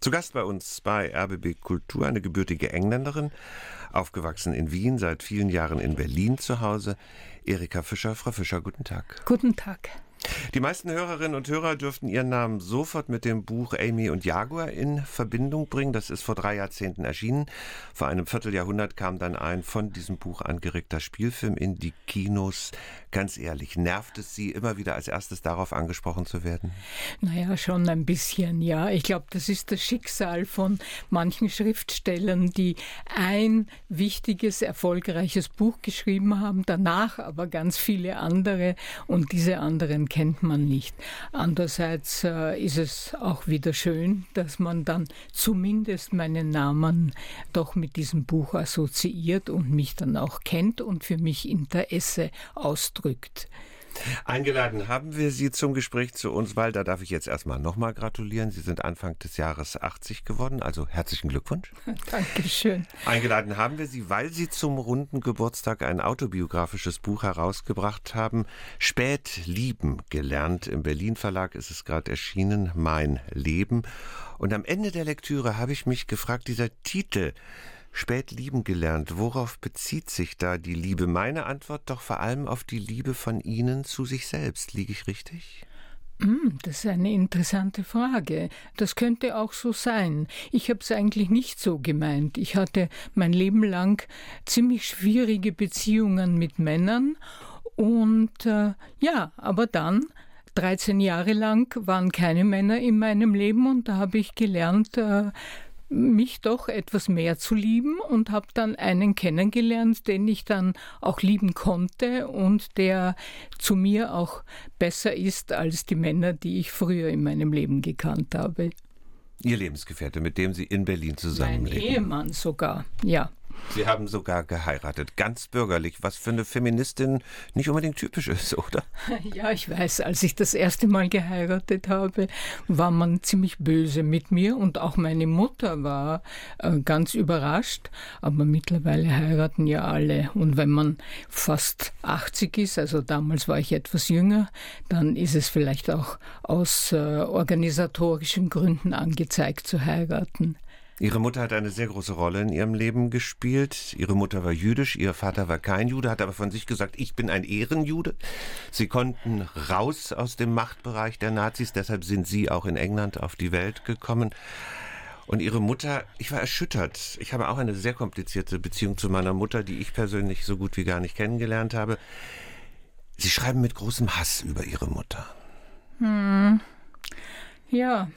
Zu Gast bei uns bei RBB Kultur eine gebürtige Engländerin, aufgewachsen in Wien, seit vielen Jahren in Berlin zu Hause. Erika Fischer. Frau Fischer, guten Tag. Guten Tag. Die meisten Hörerinnen und Hörer dürften ihren Namen sofort mit dem Buch Amy und Jaguar in Verbindung bringen. Das ist vor drei Jahrzehnten erschienen. Vor einem Vierteljahrhundert kam dann ein von diesem Buch angeregter Spielfilm in die Kinos. Ganz ehrlich, nervt es Sie immer wieder als erstes darauf angesprochen zu werden? Naja, schon ein bisschen, ja. Ich glaube, das ist das Schicksal von manchen Schriftstellern, die ein wichtiges, erfolgreiches Buch geschrieben haben, danach aber ganz viele andere und diese anderen kennt man nicht. Andererseits äh, ist es auch wieder schön, dass man dann zumindest meinen Namen doch mit diesem Buch assoziiert und mich dann auch kennt und für mich Interesse ausdrückt. Eingeladen haben wir Sie zum Gespräch zu uns, weil da darf ich jetzt erstmal nochmal gratulieren. Sie sind Anfang des Jahres 80 geworden, also herzlichen Glückwunsch. Dankeschön. Eingeladen haben wir Sie, weil Sie zum runden Geburtstag ein autobiografisches Buch herausgebracht haben. Spät lieben gelernt. Im Berlin Verlag ist es gerade erschienen, Mein Leben. Und am Ende der Lektüre habe ich mich gefragt, dieser Titel, spät lieben gelernt. Worauf bezieht sich da die Liebe? Meine Antwort doch vor allem auf die Liebe von Ihnen zu sich selbst. Liege ich richtig? Hm, das ist eine interessante Frage. Das könnte auch so sein. Ich habe es eigentlich nicht so gemeint. Ich hatte mein Leben lang ziemlich schwierige Beziehungen mit Männern und äh, ja, aber dann 13 Jahre lang waren keine Männer in meinem Leben und da habe ich gelernt, äh, mich doch etwas mehr zu lieben und habe dann einen kennengelernt, den ich dann auch lieben konnte und der zu mir auch besser ist als die Männer, die ich früher in meinem Leben gekannt habe. Ihr Lebensgefährte, mit dem Sie in Berlin zusammenleben. Mein Ehemann sogar, ja. Sie haben sogar geheiratet, ganz bürgerlich, was für eine Feministin nicht unbedingt typisch ist, oder? Ja, ich weiß, als ich das erste Mal geheiratet habe, war man ziemlich böse mit mir und auch meine Mutter war äh, ganz überrascht. Aber mittlerweile heiraten ja alle. Und wenn man fast 80 ist, also damals war ich etwas jünger, dann ist es vielleicht auch aus äh, organisatorischen Gründen angezeigt zu heiraten. Ihre Mutter hat eine sehr große Rolle in ihrem Leben gespielt. Ihre Mutter war jüdisch, ihr Vater war kein Jude, hat aber von sich gesagt, ich bin ein Ehrenjude. Sie konnten raus aus dem Machtbereich der Nazis, deshalb sind sie auch in England auf die Welt gekommen. Und ihre Mutter, ich war erschüttert. Ich habe auch eine sehr komplizierte Beziehung zu meiner Mutter, die ich persönlich so gut wie gar nicht kennengelernt habe. Sie schreiben mit großem Hass über ihre Mutter. Hm. Ja,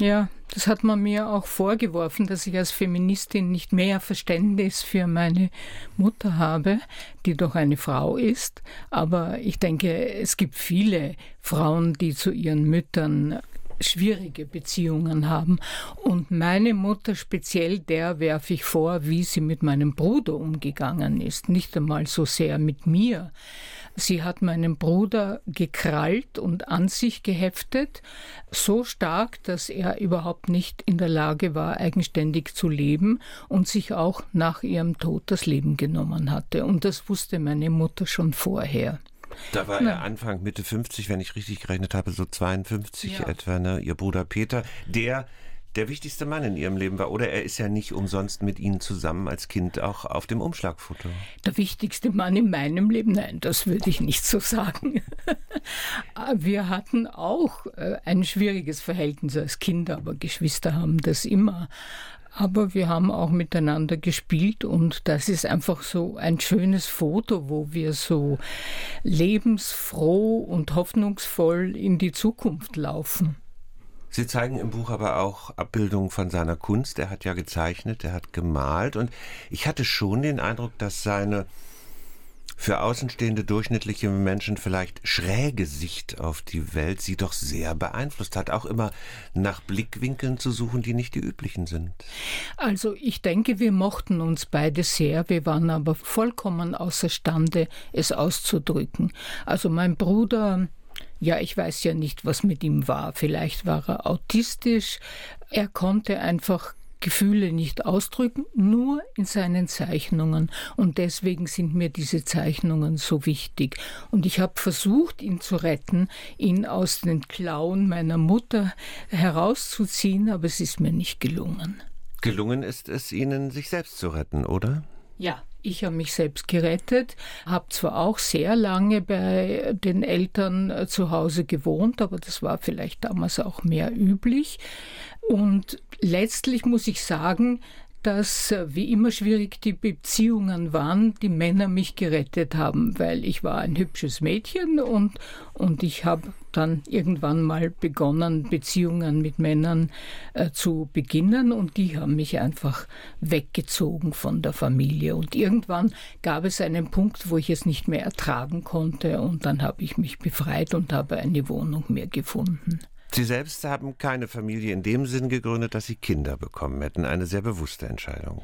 ja, das hat man mir auch vorgeworfen, dass ich als Feministin nicht mehr Verständnis für meine Mutter habe, die doch eine Frau ist. Aber ich denke, es gibt viele Frauen, die zu ihren Müttern schwierige Beziehungen haben. Und meine Mutter speziell, der werfe ich vor, wie sie mit meinem Bruder umgegangen ist. Nicht einmal so sehr mit mir. Sie hat meinen Bruder gekrallt und an sich geheftet, so stark, dass er überhaupt nicht in der Lage war, eigenständig zu leben und sich auch nach ihrem Tod das Leben genommen hatte. Und das wusste meine Mutter schon vorher. Da war Na. er Anfang, Mitte 50, wenn ich richtig gerechnet habe, so 52 ja. etwa, ne? Ihr Bruder Peter, der der wichtigste Mann in ihrem Leben war. Oder er ist ja nicht umsonst mit Ihnen zusammen als Kind auch auf dem Umschlagfoto. Der wichtigste Mann in meinem Leben? Nein, das würde ich nicht so sagen. Wir hatten auch äh, ein schwieriges Verhältnis als Kinder, aber Geschwister haben das immer. Aber wir haben auch miteinander gespielt und das ist einfach so ein schönes Foto, wo wir so lebensfroh und hoffnungsvoll in die Zukunft laufen. Sie zeigen im Buch aber auch Abbildungen von seiner Kunst. Er hat ja gezeichnet, er hat gemalt und ich hatte schon den Eindruck, dass seine für außenstehende durchschnittliche Menschen vielleicht schräge Sicht auf die Welt sie doch sehr beeinflusst hat, auch immer nach Blickwinkeln zu suchen, die nicht die üblichen sind. Also ich denke, wir mochten uns beide sehr, wir waren aber vollkommen außerstande, es auszudrücken. Also mein Bruder ja, ich weiß ja nicht, was mit ihm war. Vielleicht war er autistisch. Er konnte einfach Gefühle nicht ausdrücken, nur in seinen Zeichnungen. Und deswegen sind mir diese Zeichnungen so wichtig. Und ich habe versucht, ihn zu retten, ihn aus den Klauen meiner Mutter herauszuziehen, aber es ist mir nicht gelungen. Gelungen ist es Ihnen, sich selbst zu retten, oder? Ja, ich habe mich selbst gerettet, habe zwar auch sehr lange bei den Eltern äh, zu Hause gewohnt, aber das war vielleicht damals auch mehr üblich. Und letztlich muss ich sagen, dass äh, wie immer schwierig die Beziehungen waren, die Männer mich gerettet haben, weil ich war ein hübsches Mädchen und, und ich habe dann irgendwann mal begonnen, Beziehungen mit Männern äh, zu beginnen und die haben mich einfach weggezogen von der Familie. Und irgendwann gab es einen Punkt, wo ich es nicht mehr ertragen konnte und dann habe ich mich befreit und habe eine Wohnung mehr gefunden. Sie selbst haben keine Familie in dem Sinn gegründet, dass Sie Kinder bekommen hätten. Eine sehr bewusste Entscheidung.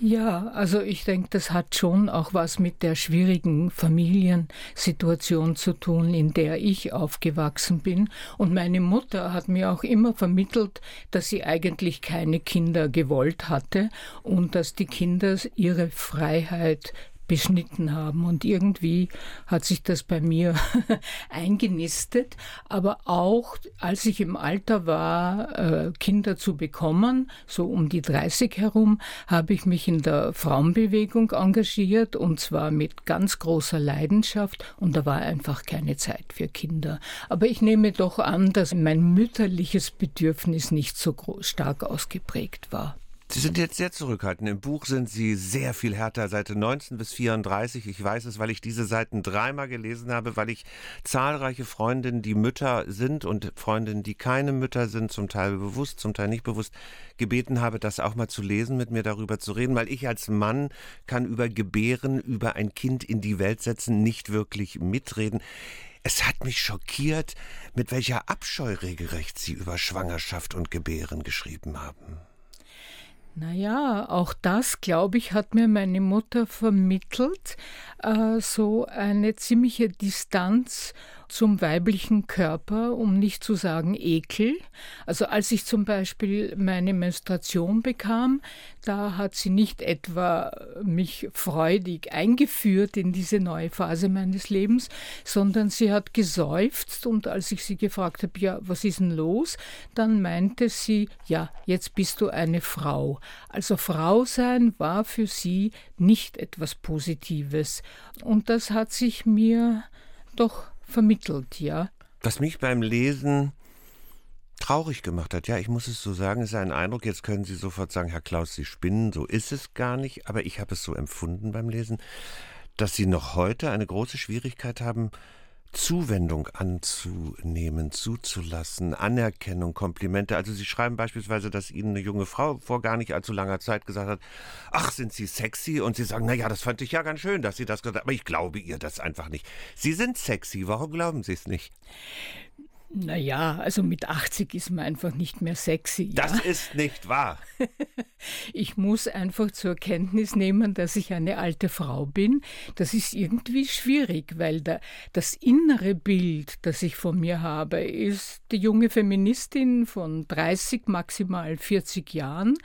Ja, also ich denke, das hat schon auch was mit der schwierigen Familiensituation zu tun, in der ich aufgewachsen bin. Und meine Mutter hat mir auch immer vermittelt, dass sie eigentlich keine Kinder gewollt hatte und dass die Kinder ihre Freiheit beschnitten haben. Und irgendwie hat sich das bei mir eingenistet. Aber auch als ich im Alter war, äh, Kinder zu bekommen, so um die 30 herum, habe ich mich in der Frauenbewegung engagiert und zwar mit ganz großer Leidenschaft. Und da war einfach keine Zeit für Kinder. Aber ich nehme doch an, dass mein mütterliches Bedürfnis nicht so stark ausgeprägt war. Sie sind jetzt sehr zurückhaltend. Im Buch sind Sie sehr viel härter, Seite 19 bis 34. Ich weiß es, weil ich diese Seiten dreimal gelesen habe, weil ich zahlreiche Freundinnen, die Mütter sind und Freundinnen, die keine Mütter sind, zum Teil bewusst, zum Teil nicht bewusst, gebeten habe, das auch mal zu lesen, mit mir darüber zu reden, weil ich als Mann kann über Gebären, über ein Kind in die Welt setzen, nicht wirklich mitreden. Es hat mich schockiert, mit welcher Abscheu regelrecht Sie über Schwangerschaft und Gebären geschrieben haben. Naja, auch das, glaube ich, hat mir meine Mutter vermittelt, äh, so eine ziemliche Distanz zum weiblichen Körper, um nicht zu sagen Ekel. Also als ich zum Beispiel meine Menstruation bekam, da hat sie nicht etwa mich freudig eingeführt in diese neue Phase meines Lebens, sondern sie hat geseufzt und als ich sie gefragt habe, ja, was ist denn los, dann meinte sie, ja, jetzt bist du eine Frau. Also Frau sein war für sie nicht etwas Positives. Und das hat sich mir doch vermittelt, ja. Was mich beim Lesen traurig gemacht hat, ja, ich muss es so sagen, ist ein Eindruck, jetzt können Sie sofort sagen, Herr Klaus, Sie spinnen, so ist es gar nicht, aber ich habe es so empfunden beim Lesen, dass Sie noch heute eine große Schwierigkeit haben, Zuwendung anzunehmen, zuzulassen, Anerkennung, Komplimente. Also Sie schreiben beispielsweise, dass Ihnen eine junge Frau vor gar nicht allzu langer Zeit gesagt hat, ach, sind Sie sexy? Und Sie sagen, na ja, das fand ich ja ganz schön, dass Sie das gesagt haben, aber ich glaube ihr das einfach nicht. Sie sind sexy, warum glauben Sie es nicht? Naja, also mit 80 ist man einfach nicht mehr sexy. Ja? Das ist nicht wahr. ich muss einfach zur Kenntnis nehmen, dass ich eine alte Frau bin. Das ist irgendwie schwierig, weil da, das innere Bild, das ich von mir habe, ist die junge Feministin von 30, maximal 40 Jahren,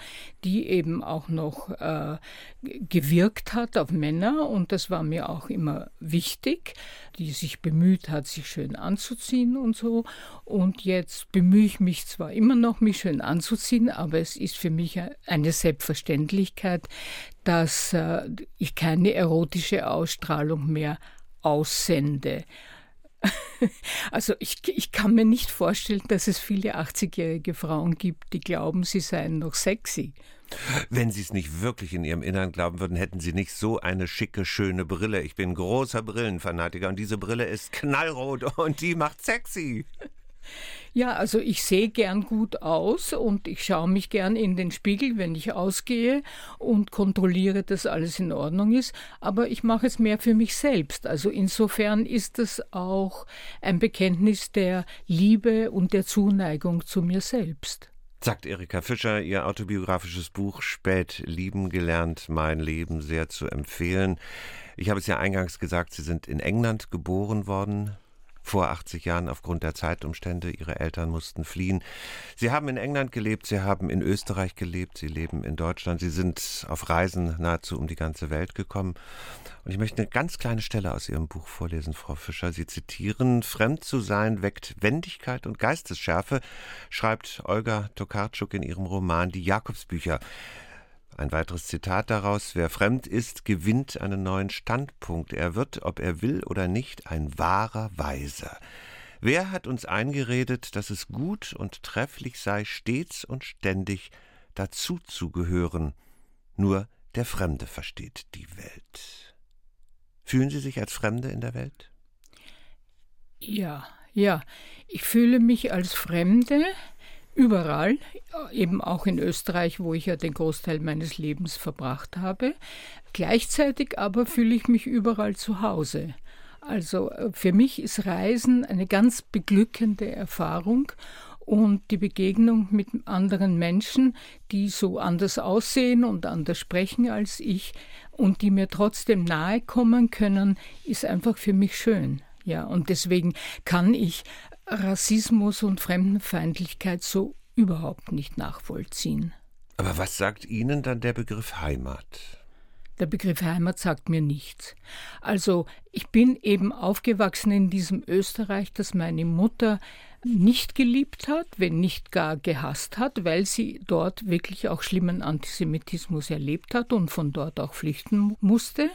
die eben auch noch äh, gewirkt hat auf Männer und das war mir auch immer wichtig, die sich bemüht hat, sich schön anzuziehen und so. Und jetzt bemühe ich mich zwar immer noch, mich schön anzuziehen, aber es ist für mich eine Selbstverständlichkeit, dass äh, ich keine erotische Ausstrahlung mehr aussende. Also ich, ich kann mir nicht vorstellen, dass es viele 80-jährige Frauen gibt, die glauben, sie seien noch sexy. Wenn Sie es nicht wirklich in Ihrem Innern glauben würden, hätten Sie nicht so eine schicke, schöne Brille. Ich bin großer Brillenfanatiker und diese Brille ist knallrot und die macht sexy. Ja, also ich sehe gern gut aus und ich schaue mich gern in den Spiegel, wenn ich ausgehe und kontrolliere, dass alles in Ordnung ist. Aber ich mache es mehr für mich selbst. Also insofern ist es auch ein Bekenntnis der Liebe und der Zuneigung zu mir selbst sagt Erika Fischer, ihr autobiografisches Buch Spät lieben gelernt, mein Leben sehr zu empfehlen. Ich habe es ja eingangs gesagt, Sie sind in England geboren worden. Vor 80 Jahren aufgrund der Zeitumstände. Ihre Eltern mussten fliehen. Sie haben in England gelebt, Sie haben in Österreich gelebt, Sie leben in Deutschland. Sie sind auf Reisen nahezu um die ganze Welt gekommen. Und ich möchte eine ganz kleine Stelle aus Ihrem Buch vorlesen, Frau Fischer. Sie zitieren, Fremd zu sein weckt Wendigkeit und Geistesschärfe, schreibt Olga Tokarczuk in ihrem Roman Die Jakobsbücher. Ein weiteres Zitat daraus, wer fremd ist, gewinnt einen neuen Standpunkt. Er wird, ob er will oder nicht, ein wahrer Weiser. Wer hat uns eingeredet, dass es gut und trefflich sei, stets und ständig dazu zu gehören? Nur der Fremde versteht die Welt. Fühlen Sie sich als Fremde in der Welt? Ja, ja. Ich fühle mich als Fremde, überall, eben auch in Österreich, wo ich ja den Großteil meines Lebens verbracht habe. Gleichzeitig aber fühle ich mich überall zu Hause. Also äh, für mich ist Reisen eine ganz beglückende Erfahrung und die Begegnung mit anderen Menschen, die so anders aussehen und anders sprechen als ich und die mir trotzdem nahe kommen können, ist einfach für mich schön. Ja, und deswegen kann ich Rassismus und Fremdenfeindlichkeit so überhaupt nicht nachvollziehen. Aber was sagt Ihnen dann der Begriff Heimat? Der Begriff Heimat sagt mir nichts. Also ich bin eben aufgewachsen in diesem Österreich, das meine Mutter nicht geliebt hat, wenn nicht gar gehasst hat, weil sie dort wirklich auch schlimmen Antisemitismus erlebt hat und von dort auch flüchten musste.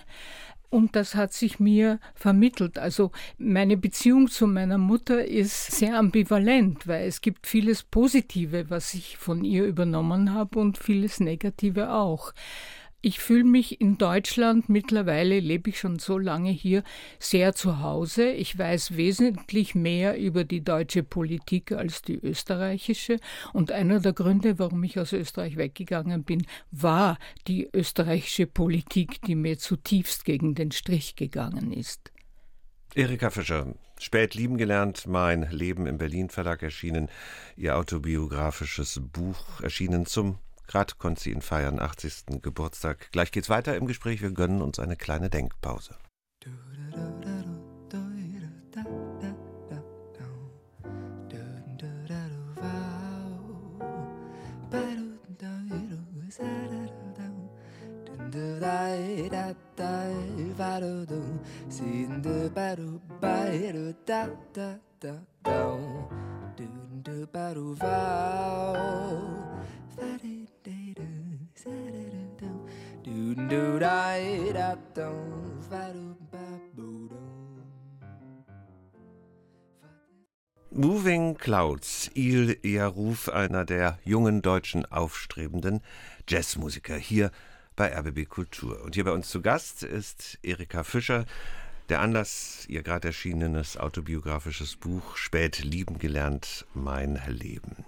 Und das hat sich mir vermittelt. Also meine Beziehung zu meiner Mutter ist sehr ambivalent, weil es gibt vieles Positive, was ich von ihr übernommen habe und vieles Negative auch. Ich fühle mich in Deutschland, mittlerweile lebe ich schon so lange hier, sehr zu Hause. Ich weiß wesentlich mehr über die deutsche Politik als die österreichische. Und einer der Gründe, warum ich aus Österreich weggegangen bin, war die österreichische Politik, die mir zutiefst gegen den Strich gegangen ist. Erika Fischer, spät lieben gelernt, mein Leben im Berlin Verlag erschienen, ihr autobiografisches Buch erschienen zum Gerade konnte sie ihn feiern, 80. Geburtstag. Gleich geht's weiter im Gespräch. Wir gönnen uns eine kleine Denkpause. Moving Clouds, Il Yaruf, einer der jungen deutschen aufstrebenden Jazzmusiker hier bei RBB Kultur. Und hier bei uns zu Gast ist Erika Fischer. Der Anlass, ihr gerade erschienenes autobiografisches Buch Spät lieben gelernt, mein Leben.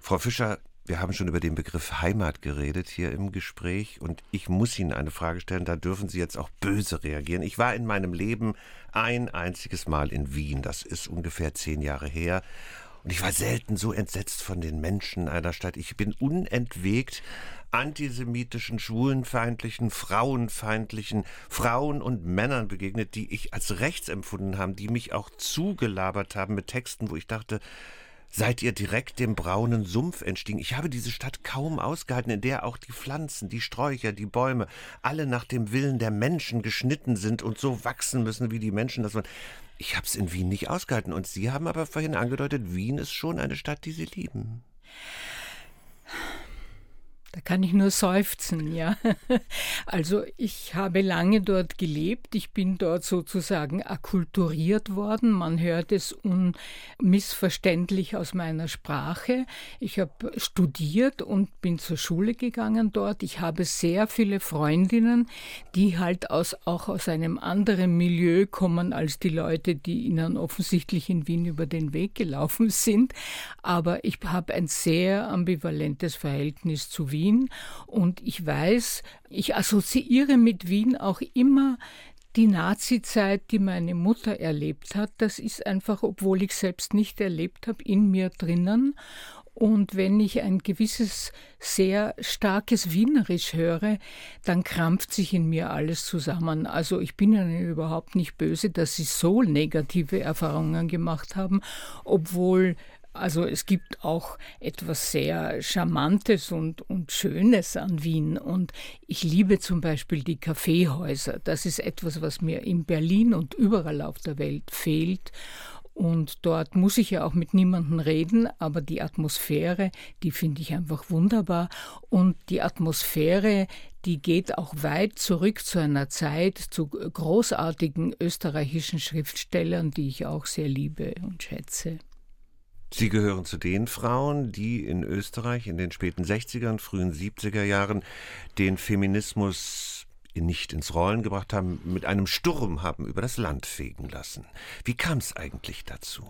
Frau Fischer, wir haben schon über den Begriff Heimat geredet hier im Gespräch und ich muss Ihnen eine Frage stellen, da dürfen Sie jetzt auch böse reagieren. Ich war in meinem Leben ein einziges Mal in Wien, das ist ungefähr zehn Jahre her. Und ich war selten so entsetzt von den Menschen einer Stadt. Ich bin unentwegt antisemitischen, schwulenfeindlichen, frauenfeindlichen Frauen und Männern begegnet, die ich als rechts empfunden haben, die mich auch zugelabert haben mit Texten, wo ich dachte, seid ihr direkt dem braunen Sumpf entstiegen. Ich habe diese Stadt kaum ausgehalten, in der auch die Pflanzen, die Sträucher, die Bäume alle nach dem Willen der Menschen geschnitten sind und so wachsen müssen, wie die Menschen das wollen. Ich habe es in Wien nicht ausgehalten. Und Sie haben aber vorhin angedeutet, Wien ist schon eine Stadt, die Sie lieben. Da kann ich nur seufzen, ja. Also ich habe lange dort gelebt. Ich bin dort sozusagen akkulturiert worden. Man hört es unmissverständlich aus meiner Sprache. Ich habe studiert und bin zur Schule gegangen dort. Ich habe sehr viele Freundinnen, die halt aus, auch aus einem anderen Milieu kommen als die Leute, die ihnen offensichtlich in Wien über den Weg gelaufen sind. Aber ich habe ein sehr ambivalentes Verhältnis zu Wien. Wien und ich weiß, ich assoziiere mit Wien auch immer die Nazi-Zeit, die meine Mutter erlebt hat. Das ist einfach, obwohl ich selbst nicht erlebt habe, in mir drinnen. Und wenn ich ein gewisses, sehr starkes Wienerisch höre, dann krampft sich in mir alles zusammen. Also ich bin ihnen überhaupt nicht böse, dass sie so negative Erfahrungen gemacht haben, obwohl also es gibt auch etwas sehr Charmantes und, und Schönes an Wien. Und ich liebe zum Beispiel die Kaffeehäuser. Das ist etwas, was mir in Berlin und überall auf der Welt fehlt. Und dort muss ich ja auch mit niemandem reden, aber die Atmosphäre, die finde ich einfach wunderbar. Und die Atmosphäre, die geht auch weit zurück zu einer Zeit, zu großartigen österreichischen Schriftstellern, die ich auch sehr liebe und schätze. Sie gehören zu den Frauen, die in Österreich in den späten 60er und frühen 70er Jahren den Feminismus nicht ins Rollen gebracht haben, mit einem Sturm haben über das Land fegen lassen. Wie kam es eigentlich dazu?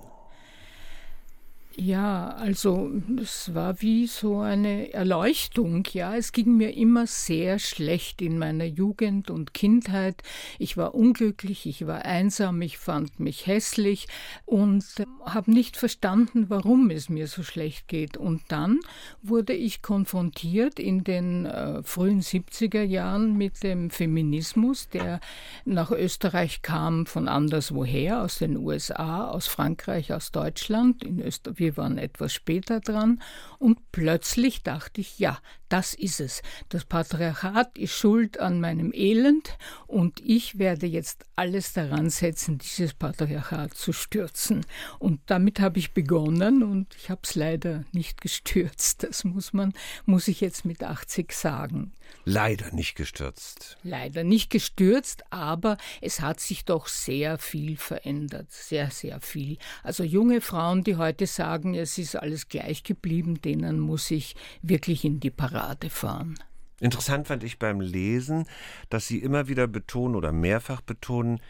Ja, also es war wie so eine Erleuchtung. Ja, es ging mir immer sehr schlecht in meiner Jugend und Kindheit. Ich war unglücklich, ich war einsam, ich fand mich hässlich und habe nicht verstanden, warum es mir so schlecht geht. Und dann wurde ich konfrontiert in den äh, frühen 70er Jahren mit dem Feminismus, der nach Österreich kam von anderswoher, aus den USA, aus Frankreich, aus Deutschland. In Österreich wir waren etwas später dran und plötzlich dachte ich, ja, das ist es. Das Patriarchat ist schuld an meinem Elend und ich werde jetzt alles daran setzen, dieses Patriarchat zu stürzen. Und damit habe ich begonnen und ich habe es leider nicht gestürzt. Das muss man, muss ich jetzt mit 80 sagen. Leider nicht gestürzt. Leider nicht gestürzt, aber es hat sich doch sehr viel verändert. Sehr, sehr viel. Also junge Frauen, die heute sagen, es ist alles gleich geblieben, denen muss ich wirklich in die Parade fahren. Interessant fand ich beim Lesen, dass Sie immer wieder betonen oder mehrfach betonen,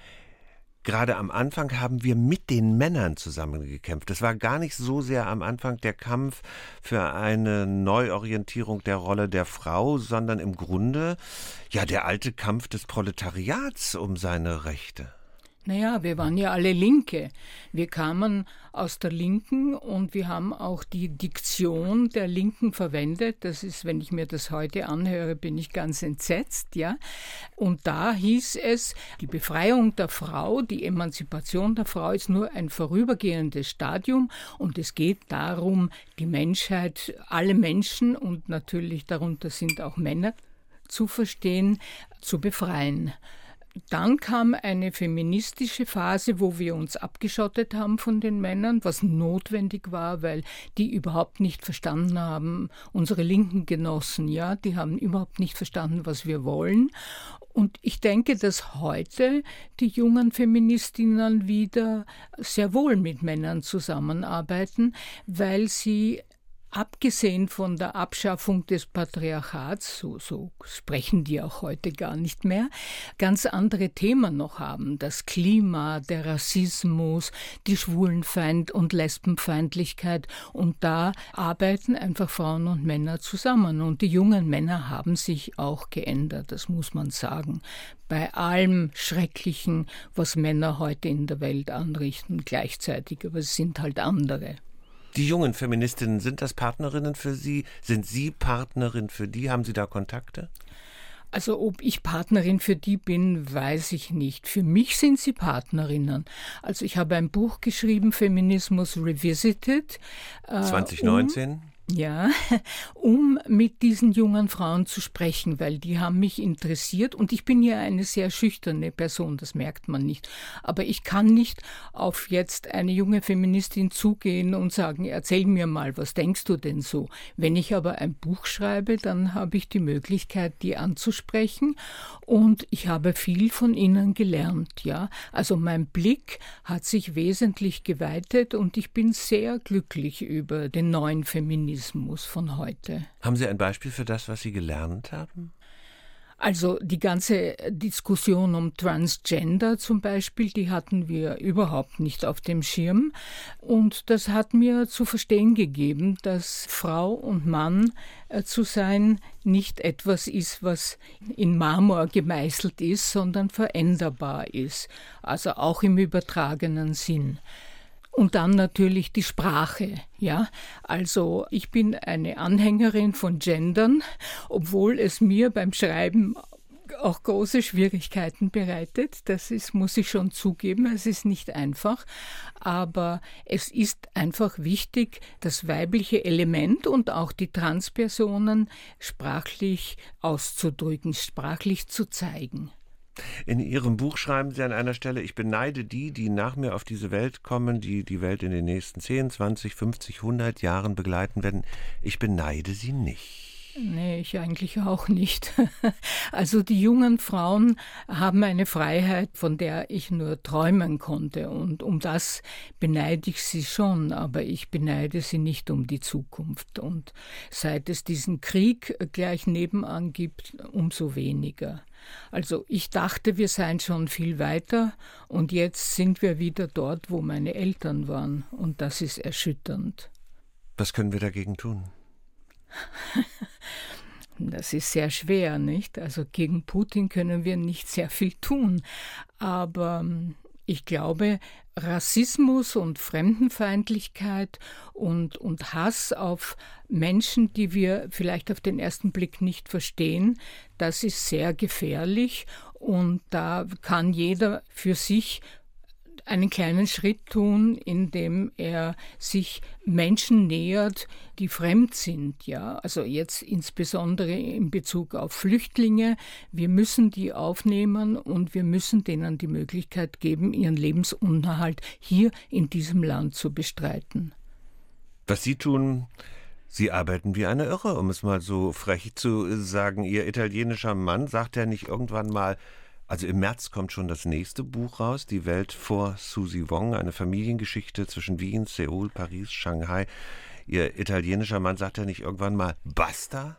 gerade am Anfang haben wir mit den Männern zusammengekämpft. Es war gar nicht so sehr am Anfang der Kampf für eine Neuorientierung der Rolle der Frau, sondern im Grunde ja der alte Kampf des Proletariats um seine Rechte. Naja, wir waren ja alle Linke. Wir kamen aus der Linken und wir haben auch die Diktion der Linken verwendet. Das ist, wenn ich mir das heute anhöre, bin ich ganz entsetzt, ja. Und da hieß es, die Befreiung der Frau, die Emanzipation der Frau ist nur ein vorübergehendes Stadium und es geht darum, die Menschheit, alle Menschen und natürlich darunter sind auch Männer zu verstehen, zu befreien. Dann kam eine feministische Phase, wo wir uns abgeschottet haben von den Männern, was notwendig war, weil die überhaupt nicht verstanden haben, unsere linken Genossen, ja, die haben überhaupt nicht verstanden, was wir wollen. Und ich denke, dass heute die jungen Feministinnen wieder sehr wohl mit Männern zusammenarbeiten, weil sie abgesehen von der Abschaffung des Patriarchats, so, so, sprechen die auch heute gar nicht mehr, ganz andere Themen noch haben. Das Klima, der Rassismus, die Schwulenfeind- und Lesbenfeindlichkeit. Und da arbeiten einfach Frauen und Männer zusammen. Und die jungen Männer haben sich auch geändert, das muss man sagen. Bei allem Schrecklichen, was Männer heute in der Welt anrichten, gleichzeitig, aber es sind halt andere. Die jungen Feministinnen, sind das Partnerinnen für Sie? Sind Sie Partnerin für die? Haben Sie da Kontakte? Also ob ich Partnerin für die bin, weiß ich nicht. Für mich sind sie Partnerinnen. Also ich habe ein Buch geschrieben, Feminismus Revisited. 2019? Äh, um ja, um mit diesen jungen Frauen zu sprechen, weil die haben mich interessiert und ich bin ja eine sehr schüchterne Person, das merkt man nicht. Aber ich kann nicht auf jetzt eine junge Feministin zugehen und sagen, erzähl mir mal, was denkst du denn so? Wenn ich aber ein Buch schreibe, dann habe ich die Möglichkeit, die anzusprechen und ich habe viel von ihnen gelernt, ja. Also mein Blick hat sich wesentlich geweitet und ich bin sehr glücklich über den neuen Feminismus. Feminismus von heute. Haben Sie ein Beispiel für das, was Sie gelernt haben? Also die ganze Diskussion um Transgender zum Beispiel, die hatten wir überhaupt nicht auf dem Schirm. Und das hat mir zu verstehen gegeben, dass Frau und Mann äh, zu sein nicht etwas ist, was in Marmor gemeißelt ist, sondern veränderbar ist. Also auch im übertragenen Sinn. Und dann natürlich die Sprache, ja. Also ich bin eine Anhängerin von Gendern, obwohl es mir beim Schreiben auch große Schwierigkeiten bereitet. Das ist, muss ich schon zugeben. Es ist nicht einfach. Aber es ist einfach wichtig, das weibliche Element und auch die Transpersonen sprachlich auszudrücken, sprachlich zu zeigen. In Ihrem Buch schreiben Sie an einer Stelle, ich beneide die, die nach mir auf diese Welt kommen, die die Welt in den nächsten 10, 20, 50, 100 Jahren begleiten werden. Ich beneide sie nicht. Nee, ich eigentlich auch nicht. Also die jungen Frauen haben eine Freiheit, von der ich nur träumen konnte. Und um das beneide ich sie schon, aber ich beneide sie nicht um die Zukunft. Und seit es diesen Krieg gleich nebenan gibt, umso weniger. Also ich dachte, wir seien schon viel weiter und jetzt sind wir wieder dort, wo meine Eltern waren. Und das ist erschütternd. Was können wir dagegen tun? Das ist sehr schwer, nicht? Also gegen Putin können wir nicht sehr viel tun. Aber ähm, ich glaube, Rassismus und Fremdenfeindlichkeit und, und Hass auf Menschen, die wir vielleicht auf den ersten Blick nicht verstehen, das ist sehr gefährlich und da kann jeder für sich einen kleinen Schritt tun, indem er sich Menschen nähert, die fremd sind, ja. Also jetzt insbesondere in Bezug auf Flüchtlinge. Wir müssen die aufnehmen und wir müssen denen die Möglichkeit geben, ihren Lebensunterhalt hier in diesem Land zu bestreiten. Was Sie tun, Sie arbeiten wie eine Irre, um es mal so frech zu sagen. Ihr italienischer Mann sagt ja nicht irgendwann mal, also im März kommt schon das nächste Buch raus, Die Welt vor Susi Wong, eine Familiengeschichte zwischen Wien, Seoul, Paris, Shanghai. Ihr italienischer Mann sagt ja nicht irgendwann mal Basta?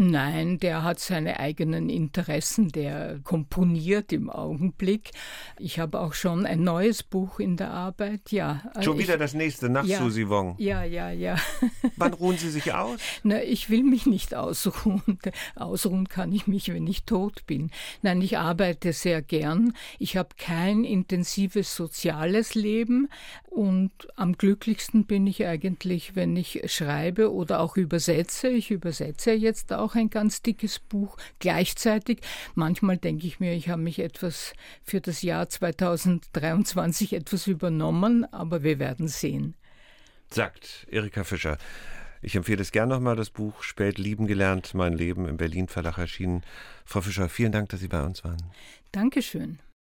Nein, der hat seine eigenen Interessen, der komponiert im Augenblick. Ich habe auch schon ein neues Buch in der Arbeit, ja. Schon ich, wieder das nächste nach ja, Susi Wong. Ja, ja, ja. Wann ruhen Sie sich aus? Na, ich will mich nicht ausruhen. Ausruhen kann ich mich, wenn ich tot bin. Nein, ich arbeite sehr gern. Ich habe kein intensives soziales Leben und am glücklichsten bin ich eigentlich, wenn ich schreibe oder auch übersetze. Ich übersetze jetzt auch ein ganz dickes Buch gleichzeitig. Manchmal denke ich mir, ich habe mich etwas für das Jahr 2023 etwas übernommen, aber wir werden sehen. Sagt Erika Fischer. Ich empfehle es gern nochmal, das Buch Spät lieben gelernt, mein Leben im Berlin Verlag erschienen. Frau Fischer, vielen Dank, dass Sie bei uns waren. Dankeschön.